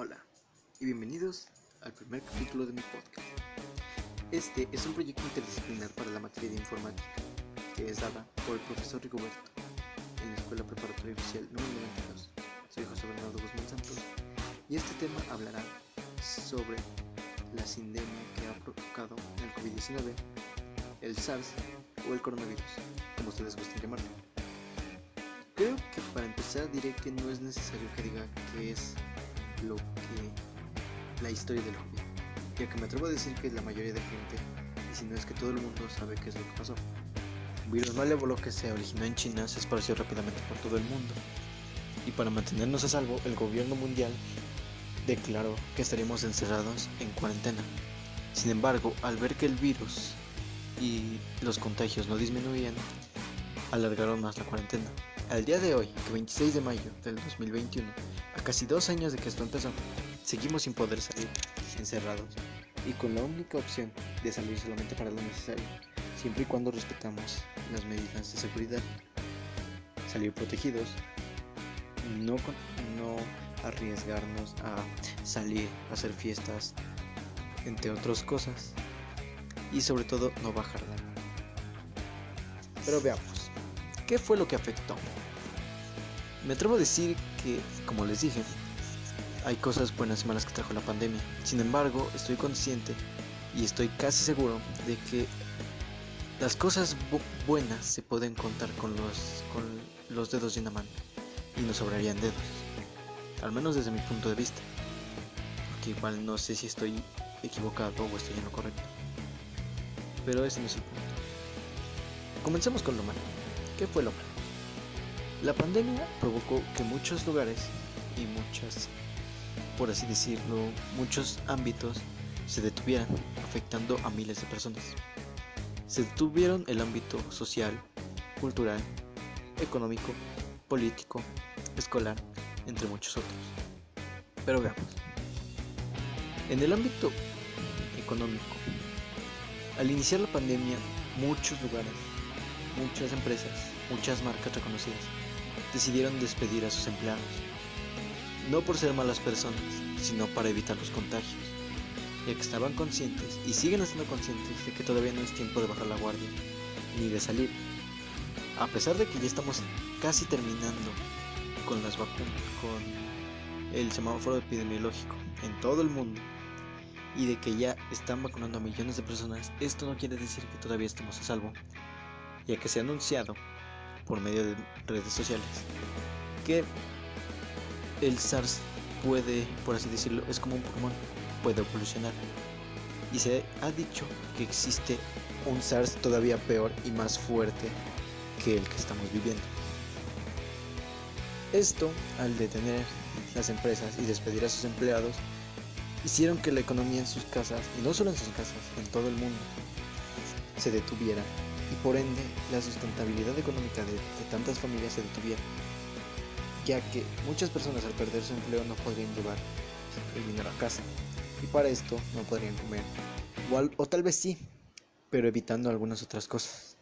Hola y bienvenidos al primer capítulo de mi podcast. Este es un proyecto interdisciplinar para la materia de informática que es dada por el profesor Rigoberto en la Escuela Preparatoria Oficial número 92. Soy José Bernardo Guzmán Santos y este tema hablará sobre la sindemia que ha provocado el COVID-19, el SARS o el coronavirus, como ustedes gusten llamarlo. Creo que para empezar diré que no es necesario que diga que es lo que la historia del COVID, ya que me atrevo a decir que la mayoría de gente, y si no es que todo el mundo sabe qué es lo que pasó. Un virus malévolo que se originó en China se esparció rápidamente por todo el mundo, y para mantenernos a salvo, el gobierno mundial declaró que estaríamos encerrados en cuarentena. Sin embargo, al ver que el virus y los contagios no disminuían, alargaron más la cuarentena. Al día de hoy, el 26 de mayo del 2021, a casi dos años de que esto empezó, seguimos sin poder salir, encerrados, y con la única opción de salir solamente para lo necesario, siempre y cuando respetamos las medidas de seguridad. Salir protegidos, no, no arriesgarnos a salir, a hacer fiestas, entre otras cosas, y sobre todo no bajar la Pero veamos, ¿qué fue lo que afectó? Me atrevo a decir como les dije, hay cosas buenas y malas que trajo la pandemia. Sin embargo, estoy consciente y estoy casi seguro de que las cosas bu buenas se pueden contar con los, con los dedos de una mano y nos sobrarían dedos. Al menos desde mi punto de vista. Porque igual no sé si estoy equivocado o estoy en lo correcto. Pero ese no es el punto. Comencemos con lo malo. ¿Qué fue lo malo? La pandemia provocó que muchos lugares y muchas, por así decirlo, muchos ámbitos se detuvieran, afectando a miles de personas. Se detuvieron el ámbito social, cultural, económico, político, escolar, entre muchos otros. Pero veamos. En el ámbito económico, al iniciar la pandemia, muchos lugares, muchas empresas, muchas marcas reconocidas decidieron despedir a sus empleados, no por ser malas personas, sino para evitar los contagios, ya que estaban conscientes y siguen estando conscientes de que todavía no es tiempo de bajar la guardia, ni de salir. A pesar de que ya estamos casi terminando con las vacunas, con el semáforo epidemiológico en todo el mundo, y de que ya están vacunando a millones de personas, esto no quiere decir que todavía estemos a salvo, ya que se ha anunciado por medio de redes sociales que el SARS puede, por así decirlo, es como un Pokémon, puede evolucionar. Y se ha dicho que existe un SARS todavía peor y más fuerte que el que estamos viviendo. Esto, al detener las empresas y despedir a sus empleados, hicieron que la economía en sus casas, y no solo en sus casas, en todo el mundo, se detuviera por ende la sustentabilidad económica de, tantas familias se detuviera, ya que muchas personas al perder su empleo no podrían llevar el dinero a casa y para esto no podrían comer, o tal vez sí, pero evitando algunas otras cosas.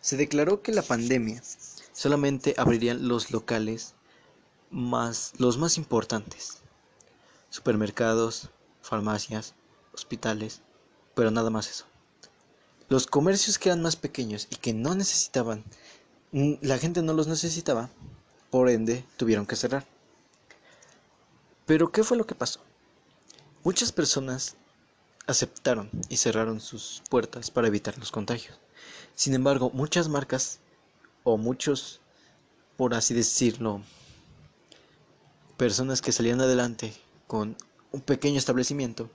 Se declaró que la pandemia solamente abrirían los locales más los más importantes, supermercados, farmacias, hospitales, pero nada más eso. Los comercios que eran más pequeños y que no necesitaban, la gente no los necesitaba, por ende tuvieron que cerrar. Pero ¿qué fue lo que pasó? Muchas personas aceptaron y cerraron sus puertas para evitar los contagios. Sin embargo, muchas marcas o muchos, por así decirlo, personas que salían adelante con un pequeño establecimiento,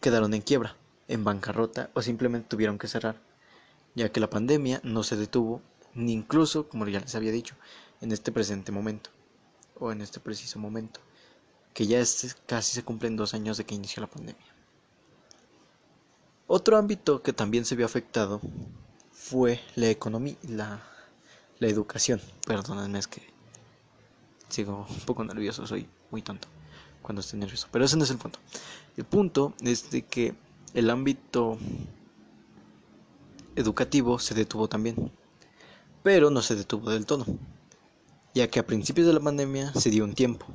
quedaron en quiebra en bancarrota o simplemente tuvieron que cerrar, ya que la pandemia no se detuvo, ni incluso, como ya les había dicho, en este presente momento, o en este preciso momento, que ya es, casi se cumplen dos años de que inició la pandemia. Otro ámbito que también se vio afectado fue la economía, la, la educación. Perdónenme, es que sigo un poco nervioso, soy muy tonto cuando estoy nervioso, pero ese no es el punto. El punto es de que el ámbito educativo se detuvo también, pero no se detuvo del todo, ya que a principios de la pandemia se dio un tiempo,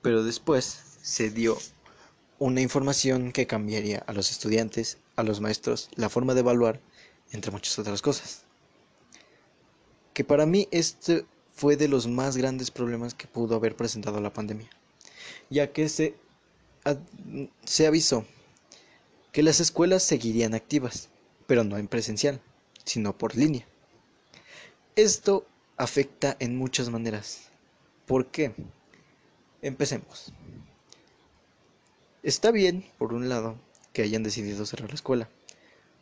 Pero después se dio una información que cambiaría a los estudiantes, a los maestros, la forma de evaluar, entre muchas otras cosas. Que para mí este fue de los más grandes problemas que pudo haber presentado la pandemia, ya que se, se avisó que las escuelas seguirían activas, pero no en presencial, sino por línea. Esto afecta en muchas maneras. ¿Por qué? Empecemos. Está bien, por un lado, que hayan decidido cerrar la escuela,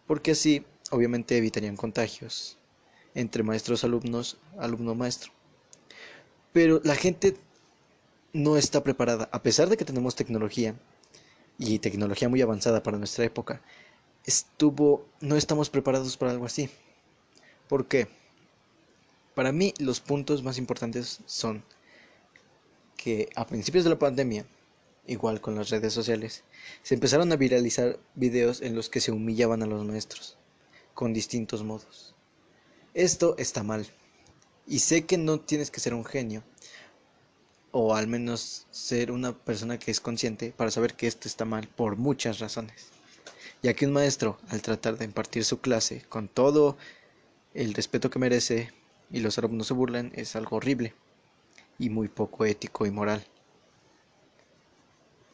porque así obviamente evitarían contagios entre maestros alumnos, alumno maestro. Pero la gente no está preparada, a pesar de que tenemos tecnología y tecnología muy avanzada para nuestra época, estuvo no estamos preparados para algo así. ¿Por qué? Para mí los puntos más importantes son que a principios de la pandemia, igual con las redes sociales, se empezaron a viralizar videos en los que se humillaban a los maestros, con distintos modos. Esto está mal, y sé que no tienes que ser un genio, o al menos ser una persona que es consciente para saber que esto está mal por muchas razones, ya que un maestro, al tratar de impartir su clase con todo el respeto que merece y los alumnos se burlan, es algo horrible y muy poco ético y moral.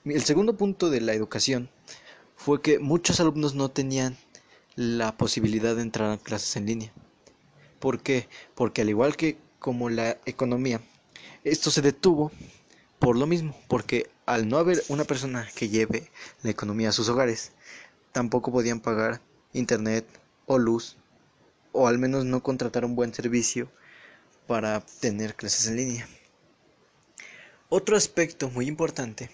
El segundo punto de la educación fue que muchos alumnos no tenían la posibilidad de entrar a clases en línea. ¿Por qué? Porque al igual que como la economía, esto se detuvo por lo mismo, porque al no haber una persona que lleve la economía a sus hogares, tampoco podían pagar internet o luz, o al menos no contratar un buen servicio para tener clases en línea. Otro aspecto muy importante,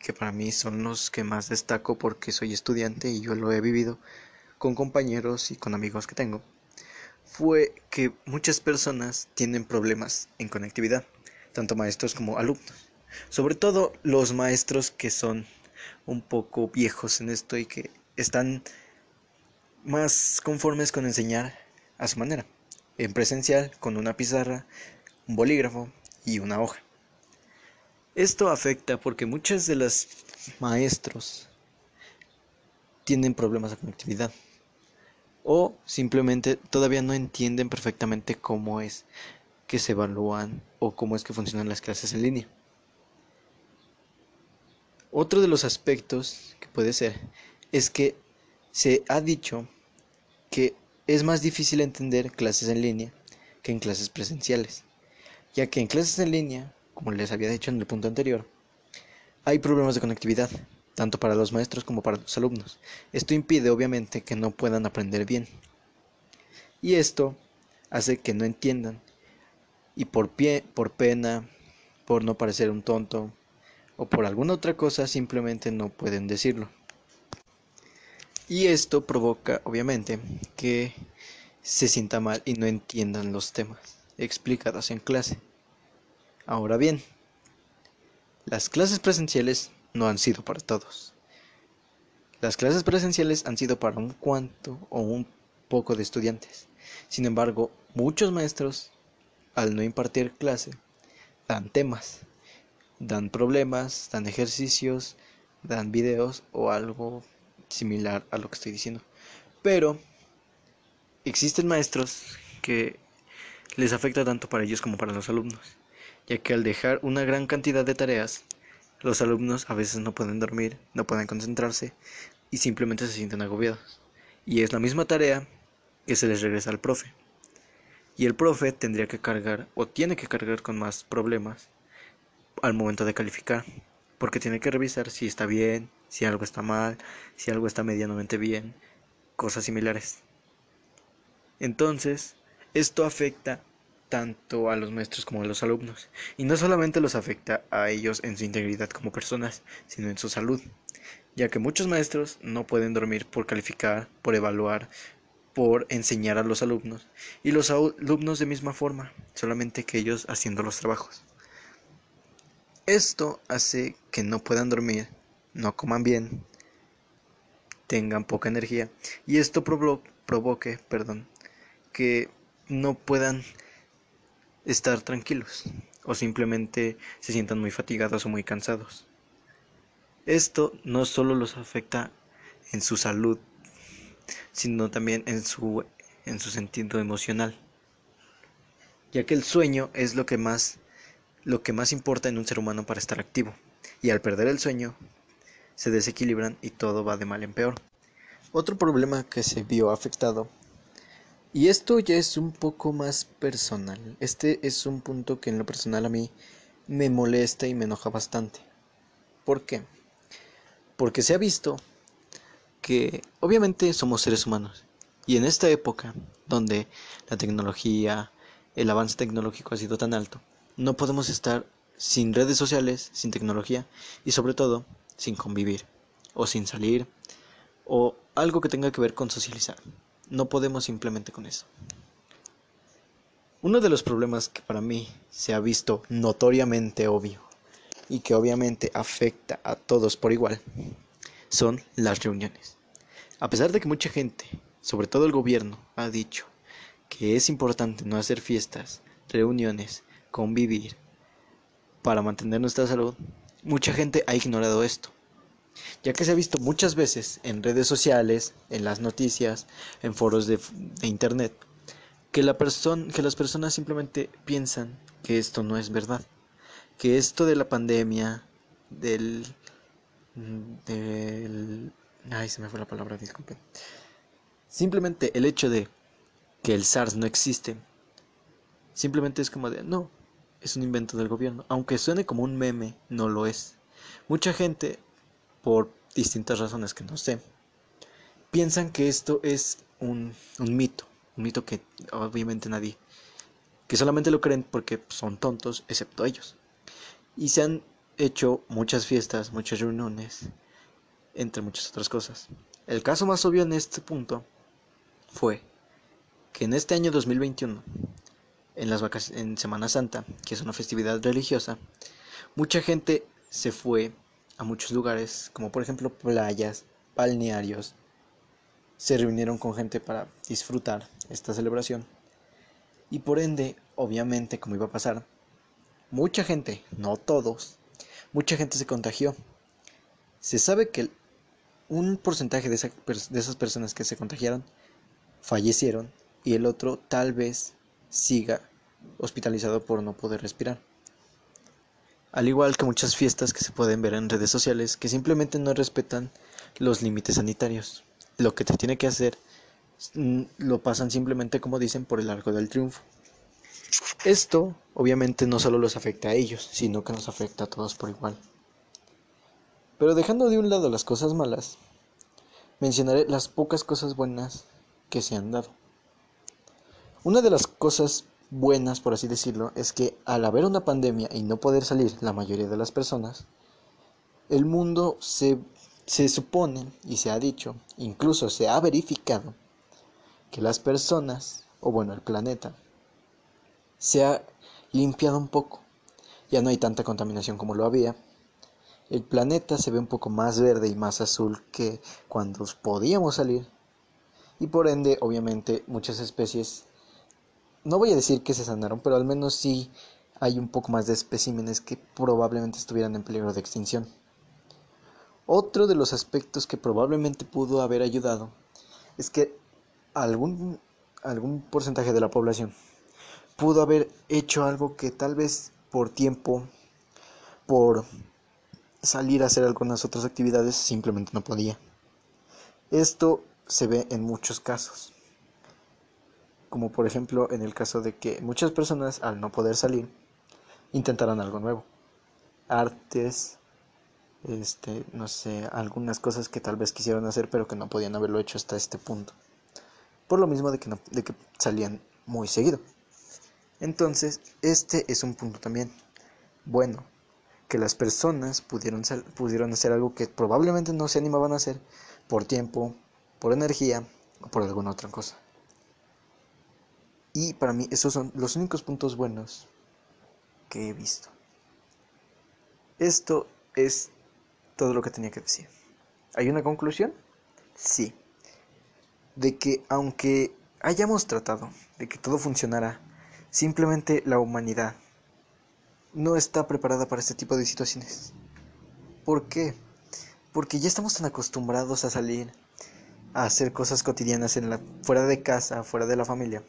que para mí son los que más destaco porque soy estudiante y yo lo he vivido con compañeros y con amigos que tengo, fue que muchas personas tienen problemas en conectividad, tanto maestros como alumnos. Sobre todo los maestros que son un poco viejos en esto y que están más conformes con enseñar a su manera, en presencial, con una pizarra, un bolígrafo y una hoja. Esto afecta porque muchos de los maestros tienen problemas de conectividad o simplemente todavía no entienden perfectamente cómo es que se evalúan o cómo es que funcionan las clases en línea. Otro de los aspectos que puede ser es que se ha dicho que es más difícil entender clases en línea que en clases presenciales, ya que en clases en línea como les había dicho en el punto anterior, hay problemas de conectividad, tanto para los maestros como para los alumnos. Esto impide obviamente que no puedan aprender bien. Y esto hace que no entiendan y por pie, por pena, por no parecer un tonto o por alguna otra cosa simplemente no pueden decirlo. Y esto provoca obviamente que se sienta mal y no entiendan los temas explicados en clase. Ahora bien, las clases presenciales no han sido para todos. Las clases presenciales han sido para un cuanto o un poco de estudiantes. Sin embargo, muchos maestros, al no impartir clase, dan temas, dan problemas, dan ejercicios, dan videos o algo similar a lo que estoy diciendo. Pero existen maestros que les afecta tanto para ellos como para los alumnos ya que al dejar una gran cantidad de tareas, los alumnos a veces no pueden dormir, no pueden concentrarse y simplemente se sienten agobiados. Y es la misma tarea que se les regresa al profe. Y el profe tendría que cargar o tiene que cargar con más problemas al momento de calificar, porque tiene que revisar si está bien, si algo está mal, si algo está medianamente bien, cosas similares. Entonces, esto afecta tanto a los maestros como a los alumnos. Y no solamente los afecta a ellos en su integridad como personas, sino en su salud, ya que muchos maestros no pueden dormir por calificar, por evaluar, por enseñar a los alumnos, y los alumnos de misma forma, solamente que ellos haciendo los trabajos. Esto hace que no puedan dormir, no coman bien, tengan poca energía, y esto provoque, perdón, que no puedan estar tranquilos, o simplemente se sientan muy fatigados o muy cansados. Esto no solo los afecta en su salud, sino también en su, en su sentido emocional, ya que el sueño es lo que más lo que más importa en un ser humano para estar activo, y al perder el sueño se desequilibran y todo va de mal en peor. Otro problema que se vio afectado, y esto ya es un poco más personal, este es un punto que en lo personal a mí me molesta y me enoja bastante. ¿Por qué? Porque se ha visto que obviamente somos seres humanos y en esta época donde la tecnología, el avance tecnológico ha sido tan alto, no podemos estar sin redes sociales, sin tecnología y sobre todo sin convivir o sin salir o algo que tenga que ver con socializar. No podemos simplemente con eso. Uno de los problemas que para mí se ha visto notoriamente obvio y que obviamente afecta a todos por igual son las reuniones. A pesar de que mucha gente, sobre todo el gobierno, ha dicho que es importante no hacer fiestas, reuniones, convivir para mantener nuestra salud, mucha gente ha ignorado esto, ya que se ha visto muchas veces en redes sociales, en las noticias, en foros de, internet, que, la que las personas simplemente piensan que esto no es verdad, que esto de la pandemia, del. Ay, se me fue la palabra, disculpen. Simplemente el hecho de que el SARS no existe, simplemente es como de, no, es un invento del gobierno. Aunque suene como un meme, no lo es. Mucha gente, por distintas razones que no sé, piensan que esto es un, un mito, un mito que obviamente nadie, que solamente lo creen porque son tontos, excepto ellos. Y se han hecho muchas fiestas, muchas reuniones, entre muchas otras cosas. El caso más obvio en este punto fue que en este año 2021, en, las en Semana Santa, que es una festividad religiosa, mucha gente se fue a muchos lugares, como por ejemplo playas, balnearios, se reunieron con gente para disfrutar esta celebración. Y por ende, obviamente, como iba a pasar, mucha gente, no todos, mucha gente se contagió. Se sabe que un porcentaje de, esas personas que se contagiaron fallecieron y el otro tal vez siga hospitalizado por no poder respirar. Al igual que muchas fiestas que se pueden ver en redes sociales que simplemente no respetan los límites sanitarios. Lo que te tiene que hacer mm, lo pasan simplemente como dicen por el arco del triunfo. Esto obviamente no solo los afecta a ellos, sino que nos afecta a todos por igual. Pero dejando de un lado las cosas malas, mencionaré las pocas cosas buenas que se han dado. Una de las cosas buenas, por así decirlo, es que al haber una pandemia y no poder salir la mayoría de las personas, el mundo se, se supone y se ha dicho, incluso se ha verificado, que las personas, o bueno, el planeta, se ha limpiado un poco. Ya no hay tanta contaminación como lo había. El planeta se ve un poco más verde y más azul que cuando podíamos salir. Y por ende, obviamente, muchas especies, no voy a decir que se sanaron, pero al menos sí hay un poco más de especímenes que probablemente estuvieran en peligro de extinción. Otro de los aspectos que probablemente pudo haber ayudado es que algún, algún porcentaje de la población pudo haber hecho algo que tal vez por tiempo, por salir a hacer algunas otras actividades, simplemente no podía. Esto se ve en muchos casos, como por ejemplo en el caso de que muchas personas al no poder salir intentaran algo nuevo, artes, este, no sé, algunas cosas que tal vez quisieron hacer pero que no podían haberlo hecho hasta este punto. Por lo mismo de que, no, de que salían muy seguido. Entonces, este es un punto también bueno, que las personas pudieron, pudieron hacer algo que probablemente no se animaban a hacer por tiempo, por energía o por alguna otra cosa. Y para mí esos son los únicos puntos buenos que he visto. Esto es todo lo que tenía que decir. ¿Hay una conclusión? Sí. De que aunque hayamos tratado de que todo funcionara Simplemente la humanidad no está preparada para este tipo de situaciones. ¿Por qué? Porque ya estamos tan acostumbrados a salir, a hacer cosas cotidianas en la, fuera de casa, fuera de la familia,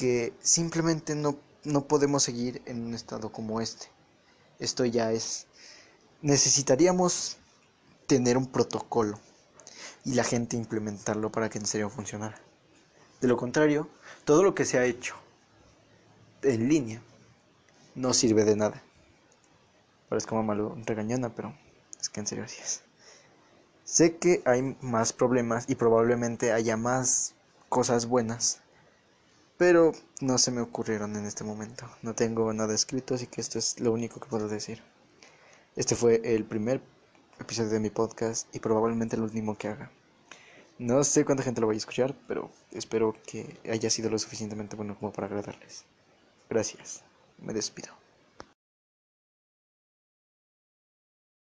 que simplemente no, no podemos seguir en un estado como este. Esto ya es... Necesitaríamos tener un protocolo y la gente implementarlo para que en serio funcionara. De lo contrario, todo lo que se ha hecho en línea no sirve de nada. Parece como malo regañona, pero es que en serio así es. Sé que hay más problemas y probablemente haya más cosas buenas, pero no se me ocurrieron en este momento. No tengo nada escrito, así que esto es lo único que puedo decir. Este fue el primer episodio de mi podcast y probablemente el último que haga. No sé cuánta gente lo vaya a escuchar, pero espero que haya sido lo suficientemente bueno como para agradarles. Gracias. Me despido.